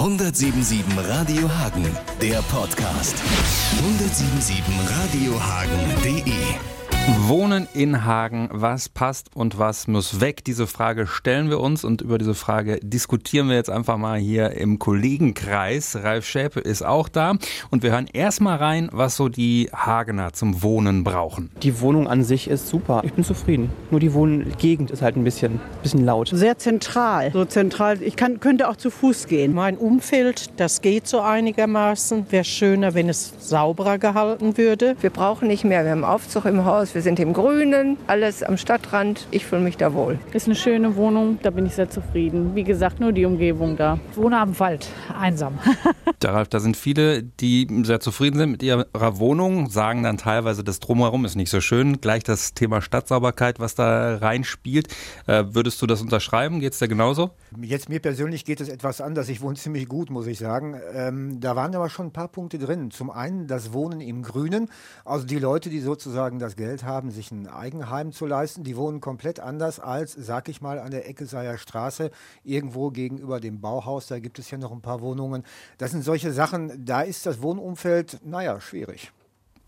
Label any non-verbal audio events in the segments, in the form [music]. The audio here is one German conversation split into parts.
177 Radio Hagen, der Podcast. 177radiohagen.de Wohnen in Hagen, was passt und was muss weg? Diese Frage stellen wir uns und über diese Frage diskutieren wir jetzt einfach mal hier im Kollegenkreis. Ralf Schäpe ist auch da und wir hören erstmal rein, was so die Hagener zum Wohnen brauchen. Die Wohnung an sich ist super. Ich bin zufrieden. Nur die Wohngegend ist halt ein bisschen, bisschen laut. Sehr zentral. So zentral. Ich kann, könnte auch zu Fuß gehen. Mein Umfeld, das geht so einigermaßen. Wäre schöner, wenn es sauberer gehalten würde. Wir brauchen nicht mehr. Wir haben Aufzug im Haus. Wir sind im Grünen, alles am Stadtrand. Ich fühle mich da wohl. Ist eine schöne Wohnung, da bin ich sehr zufrieden. Wie gesagt, nur die Umgebung da. Ich wohne am Wald, einsam. [laughs] Darauf, da sind viele, die sehr zufrieden sind mit ihrer Wohnung, sagen dann teilweise, das Drumherum ist nicht so schön. Gleich das Thema Stadtsauberkeit, was da reinspielt. Äh, würdest du das unterschreiben? Geht es dir genauso? Jetzt mir persönlich geht es etwas anders. Ich wohne ziemlich gut, muss ich sagen. Ähm, da waren aber schon ein paar Punkte drin. Zum einen das Wohnen im Grünen. Also die Leute, die sozusagen das Geld haben, sich ein Eigenheim zu leisten. Die wohnen komplett anders als, sag ich mal, an der Eckeseier Straße, irgendwo gegenüber dem Bauhaus. Da gibt es ja noch ein paar Wohnungen. Das sind solche Sachen, da ist das Wohnumfeld, naja, schwierig.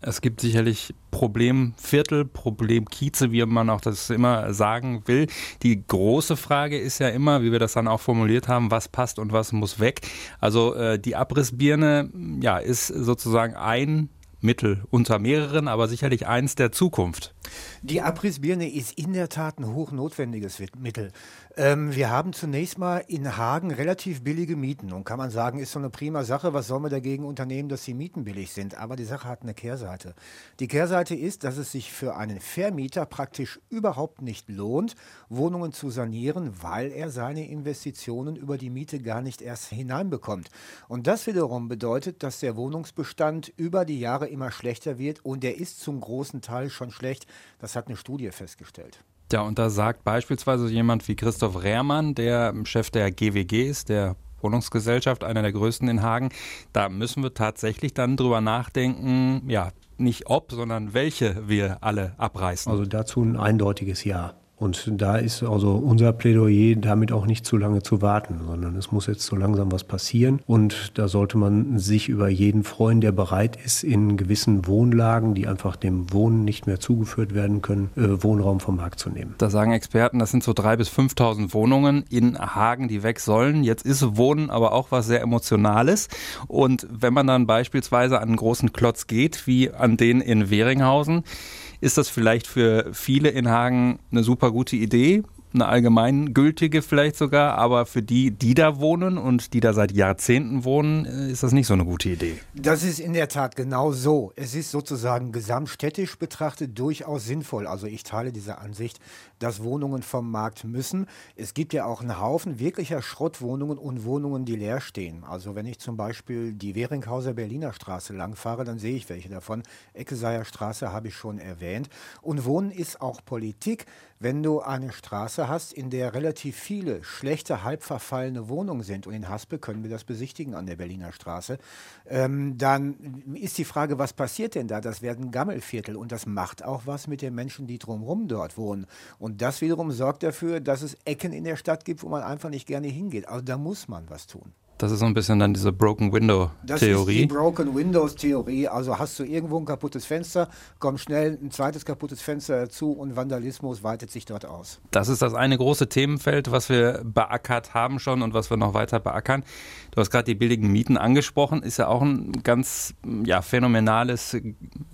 Es gibt sicherlich Problemviertel, Problemkieze, wie man auch das immer sagen will. Die große Frage ist ja immer, wie wir das dann auch formuliert haben, was passt und was muss weg. Also äh, die Abrissbirne, ja, ist sozusagen ein Mittel unter mehreren, aber sicherlich eins der Zukunft. Die Abrissbirne ist in der Tat ein hochnotwendiges Mittel. Ähm, wir haben zunächst mal in Hagen relativ billige Mieten und kann man sagen, ist so eine prima Sache. Was sollen wir dagegen unternehmen, dass die Mieten billig sind? Aber die Sache hat eine Kehrseite. Die Kehrseite ist, dass es sich für einen Vermieter praktisch überhaupt nicht lohnt, Wohnungen zu sanieren, weil er seine Investitionen über die Miete gar nicht erst hineinbekommt. Und das wiederum bedeutet, dass der Wohnungsbestand über die Jahre immer schlechter wird und der ist zum großen Teil schon schlecht. Das hat eine Studie festgestellt. Ja, und da sagt beispielsweise jemand wie Christoph Rehrmann, der Chef der GWG ist, der Wohnungsgesellschaft, einer der größten in Hagen, da müssen wir tatsächlich dann drüber nachdenken, ja, nicht ob, sondern welche wir alle abreißen. Also dazu ein eindeutiges Ja. Und da ist also unser Plädoyer, damit auch nicht zu lange zu warten, sondern es muss jetzt so langsam was passieren. Und da sollte man sich über jeden freuen, der bereit ist, in gewissen Wohnlagen, die einfach dem Wohnen nicht mehr zugeführt werden können, äh, Wohnraum vom Markt zu nehmen. Da sagen Experten, das sind so 3.000 bis 5.000 Wohnungen in Hagen, die weg sollen. Jetzt ist Wohnen aber auch was sehr Emotionales. Und wenn man dann beispielsweise an einen großen Klotz geht, wie an den in Weringhausen, ist das vielleicht für viele in Hagen eine super gute Idee, eine allgemeingültige vielleicht sogar, aber für die, die da wohnen und die da seit Jahrzehnten wohnen, äh, ist das nicht so eine gute Idee. Das ist in der Tat genau so. Es ist sozusagen gesamtstädtisch betrachtet durchaus sinnvoll. Also ich teile diese Ansicht, dass Wohnungen vom Markt müssen. Es gibt ja auch einen Haufen wirklicher Schrottwohnungen und Wohnungen, die leer stehen. Also wenn ich zum Beispiel die Weringhauser Berliner Straße langfahre, dann sehe ich welche davon. Eckeseier Straße habe ich schon erwähnt. Und Wohnen ist auch Politik. Wenn du eine Straße hast, in der relativ viele schlechte, halb verfallene Wohnungen sind, und in Haspe können wir das besichtigen an der Berliner Straße, ähm, dann ist die Frage, was passiert denn da? Das werden Gammelviertel und das macht auch was mit den Menschen, die drumherum dort wohnen. Und das wiederum sorgt dafür, dass es Ecken in der Stadt gibt, wo man einfach nicht gerne hingeht. Also da muss man was tun. Das ist so ein bisschen dann diese Broken Window Theorie. Das ist die Broken Windows Theorie. Also hast du irgendwo ein kaputtes Fenster, kommt schnell ein zweites kaputtes Fenster dazu und Vandalismus weitet sich dort aus. Das ist das eine große Themenfeld, was wir beackert haben schon und was wir noch weiter beackern. Du hast gerade die billigen Mieten angesprochen, ist ja auch ein ganz ja, phänomenales,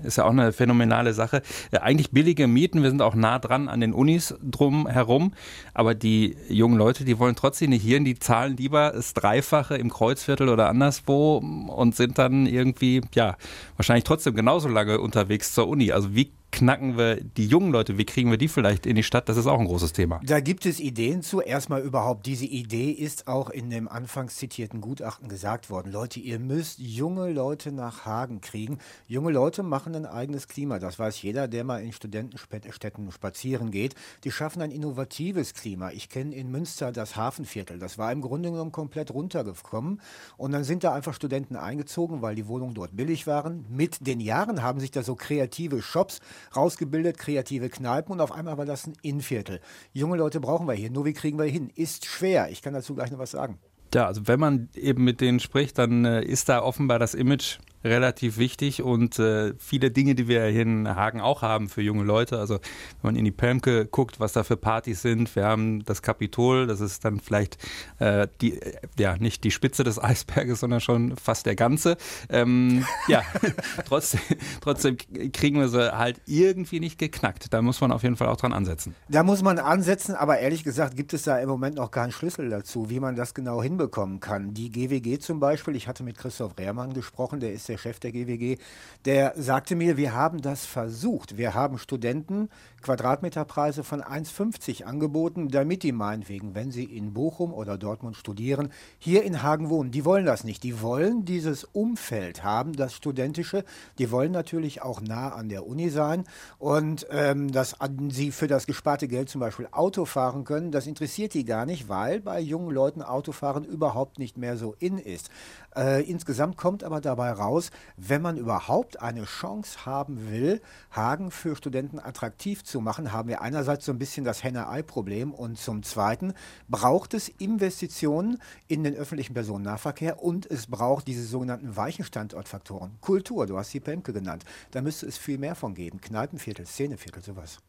ist ja auch eine phänomenale Sache. Ja, eigentlich billige Mieten, wir sind auch nah dran an den Unis drum herum, aber die jungen Leute, die wollen trotzdem nicht hier, die zahlen lieber das Dreifache im Kreuzviertel oder anderswo und sind dann irgendwie, ja, wahrscheinlich trotzdem genauso lange unterwegs zur Uni. Also wie knacken wir die jungen Leute, wie kriegen wir die vielleicht in die Stadt? Das ist auch ein großes Thema. Da gibt es Ideen zu. Erstmal überhaupt, diese Idee ist auch in dem anfangs zitierten Gutachten gesagt worden. Leute, ihr müsst junge Leute nach Hagen kriegen. Junge Leute machen ein eigenes Klima. Das weiß jeder, der mal in Studentenstädten spazieren geht. Die schaffen ein innovatives Klima. Ich kenne in Münster das Hafenviertel. Das war im Grunde genommen komplett runtergekommen. Und dann sind da einfach Studenten eingezogen, weil die Wohnungen dort billig waren. Mit den Jahren haben sich da so kreative Shops rausgebildet, kreative Kneipen und auf einmal war das ein Innenviertel. Junge Leute brauchen wir hier, nur wie kriegen wir hin? Ist schwer. Ich kann dazu gleich noch was sagen. Ja, also wenn man eben mit denen spricht, dann äh, ist da offenbar das Image relativ wichtig und äh, viele Dinge, die wir hier in Hagen auch haben für junge Leute. Also wenn man in die Pelmke guckt, was da für Partys sind, wir haben das Kapitol, das ist dann vielleicht äh, die, äh, ja nicht die Spitze des [laughs] Eisberges, sondern schon fast der ganze. Ähm, ja, [laughs] trotzdem, trotzdem kriegen wir sie halt irgendwie nicht geknackt. Da muss man auf jeden Fall auch dran ansetzen. Da muss man ansetzen, aber ehrlich gesagt gibt es da im Moment noch keinen Schlüssel dazu, wie man das genau hinbekommen kann. Die GWG zum Beispiel, ich hatte mit Christoph Rehrmann gesprochen, der ist der Chef der GWG, der sagte mir, wir haben das versucht. Wir haben Studenten Quadratmeterpreise von 1,50 angeboten, damit die meinetwegen, wenn sie in Bochum oder Dortmund studieren, hier in Hagen wohnen. Die wollen das nicht. Die wollen dieses Umfeld haben, das studentische. Die wollen natürlich auch nah an der Uni sein und ähm, dass sie für das gesparte Geld zum Beispiel Auto fahren können, das interessiert die gar nicht, weil bei jungen Leuten Autofahren überhaupt nicht mehr so in ist. Äh, insgesamt kommt aber dabei raus, wenn man überhaupt eine Chance haben will, Hagen für Studenten attraktiv zu machen, haben wir einerseits so ein bisschen das Henne-Ei-Problem und zum Zweiten braucht es Investitionen in den öffentlichen Personennahverkehr und es braucht diese sogenannten weichen Standortfaktoren. Kultur, du hast die Pemke genannt. Da müsste es viel mehr von geben. Kneipenviertel, Szeneviertel, sowas.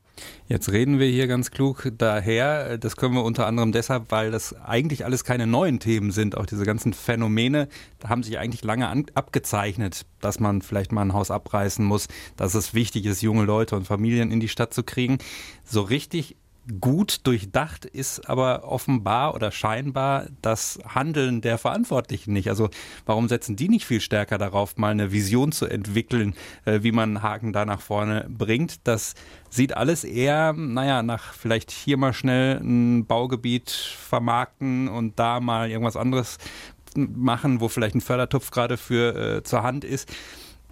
Jetzt reden wir hier ganz klug daher. Das können wir unter anderem deshalb, weil das eigentlich alles keine neuen Themen sind. Auch diese ganzen Phänomene haben sich eigentlich lange an, abgezeichnet, dass man vielleicht mal ein Haus abreißen muss, dass es wichtig ist, junge Leute und Familien in die Stadt zu kriegen. So richtig gut durchdacht ist aber offenbar oder scheinbar das Handeln der Verantwortlichen nicht. Also warum setzen die nicht viel stärker darauf, mal eine Vision zu entwickeln, äh, wie man Haken da nach vorne bringt? Das sieht alles eher, naja, nach vielleicht hier mal schnell ein Baugebiet vermarkten und da mal irgendwas anderes machen, wo vielleicht ein Fördertopf gerade für äh, zur Hand ist.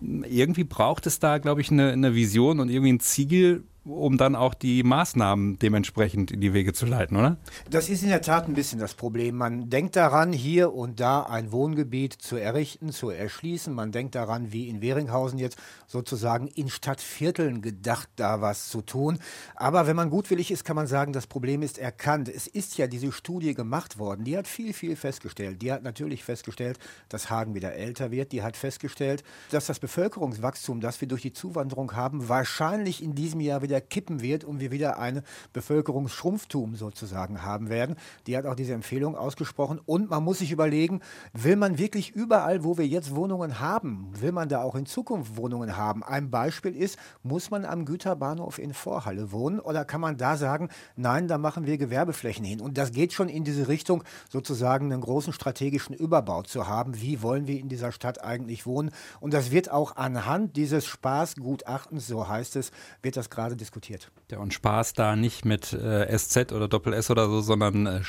Irgendwie braucht es da, glaube ich, eine, eine Vision und irgendwie ein Ziel, um dann auch die Maßnahmen dementsprechend in die Wege zu leiten, oder? Das ist in der Tat ein bisschen das Problem. Man denkt daran, hier und da ein Wohngebiet zu errichten, zu erschließen. Man denkt daran, wie in Weringhausen jetzt sozusagen in Stadtvierteln gedacht, da was zu tun. Aber wenn man gutwillig ist, kann man sagen, das Problem ist erkannt. Es ist ja diese Studie gemacht worden. Die hat viel, viel festgestellt. Die hat natürlich festgestellt, dass Hagen wieder älter wird. Die hat festgestellt, dass das Bevölkerungswachstum, das wir durch die Zuwanderung haben, wahrscheinlich in diesem Jahr wieder wieder kippen wird und wir wieder ein Bevölkerungsschrumpftum sozusagen haben werden. Die hat auch diese Empfehlung ausgesprochen. Und man muss sich überlegen, will man wirklich überall, wo wir jetzt Wohnungen haben, will man da auch in Zukunft Wohnungen haben? Ein Beispiel ist, muss man am Güterbahnhof in Vorhalle wohnen oder kann man da sagen, nein, da machen wir Gewerbeflächen hin? Und das geht schon in diese Richtung, sozusagen einen großen strategischen Überbau zu haben. Wie wollen wir in dieser Stadt eigentlich wohnen? Und das wird auch anhand dieses Spaßgutachtens, so heißt es, wird das gerade diskutiert. Ja, und Spaß da nicht mit äh, SZ oder Doppel S oder so, sondern äh,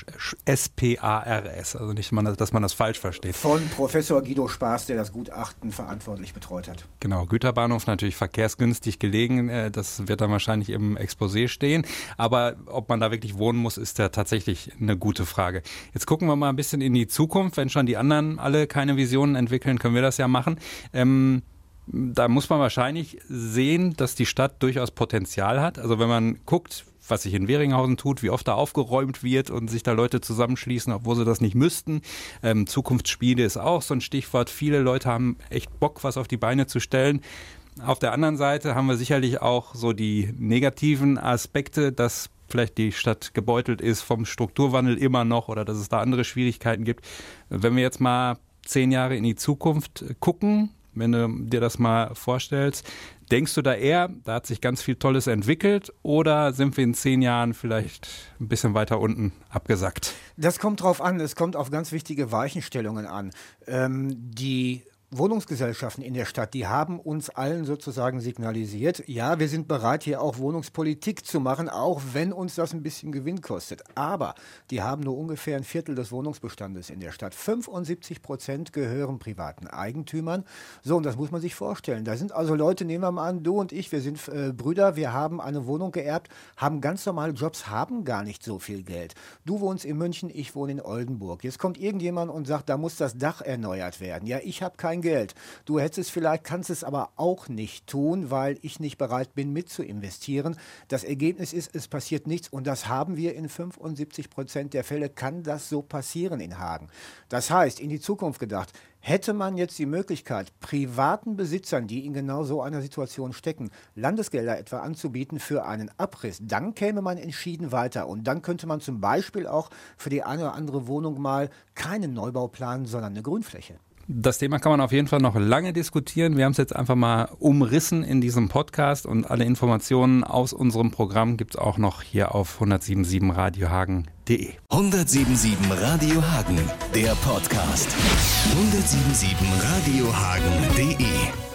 S-P-A-R-S. Also nicht, dass man das falsch versteht. Von Professor Guido Spaß, der das Gutachten verantwortlich betreut hat. Genau, Güterbahnhof natürlich verkehrsgünstig gelegen. Äh, das wird dann wahrscheinlich im Exposé stehen. Aber ob man da wirklich wohnen muss, ist ja tatsächlich eine gute Frage. Jetzt gucken wir mal ein bisschen in die Zukunft. Wenn schon die anderen alle keine Visionen entwickeln, können wir das ja machen. Ähm, da muss man wahrscheinlich sehen, dass die Stadt durchaus Potenzial hat. Also wenn man guckt, was sich in Weringhausen tut, wie oft da aufgeräumt wird und sich da Leute zusammenschließen, obwohl sie das nicht müssten. Ähm, Zukunftsspiele ist auch so ein Stichwort. Viele Leute haben echt Bock, was auf die Beine zu stellen. Auf der anderen Seite haben wir sicherlich auch so die negativen Aspekte, dass vielleicht die Stadt gebeutelt ist vom Strukturwandel immer noch oder dass es da andere Schwierigkeiten gibt. Wenn wir jetzt mal zehn Jahre in die Zukunft gucken, wenn du dir das mal vorstellst. Denkst du da eher, da hat sich ganz viel Tolles entwickelt oder sind wir in zehn Jahren vielleicht ein bisschen weiter unten abgesackt? Das kommt drauf an, es kommt auf ganz wichtige Weichenstellungen an. Ähm, die Wohnungsgesellschaften in der Stadt, die haben uns allen sozusagen signalisiert, ja, wir sind bereit, hier auch Wohnungspolitik zu machen, auch wenn uns das ein bisschen Gewinn kostet. Aber die haben nur ungefähr ein Viertel des Wohnungsbestandes in der Stadt. 75 Prozent gehören privaten Eigentümern. So, und das muss man sich vorstellen. Da sind also Leute, nehmen wir mal an, du und ich, wir sind äh, Brüder, wir haben eine Wohnung geerbt, haben ganz normale Jobs, haben gar nicht so viel Geld. Du wohnst in München, ich wohne in Oldenburg. Jetzt kommt irgendjemand und sagt, da muss das Dach erneuert werden. Ja, ich habe kein kein Geld. Du hättest es vielleicht, kannst es aber auch nicht tun, weil ich nicht bereit bin, mit zu investieren. Das Ergebnis ist, es passiert nichts und das haben wir in 75 Prozent der Fälle, kann das so passieren in Hagen. Das heißt, in die Zukunft gedacht, Hätte man jetzt die Möglichkeit, privaten Besitzern, die in genau so einer Situation stecken, Landesgelder etwa anzubieten für einen Abriss, dann käme man entschieden weiter. Und dann könnte man zum Beispiel auch für die eine oder andere Wohnung mal keinen Neubau planen, sondern eine Grünfläche. Das Thema kann man auf jeden Fall noch lange diskutieren. Wir haben es jetzt einfach mal umrissen in diesem Podcast und alle Informationen aus unserem Programm gibt es auch noch hier auf 1077radiohagen.de. 1077 Radio Hagen, der Podcast. 1077radiohagen.de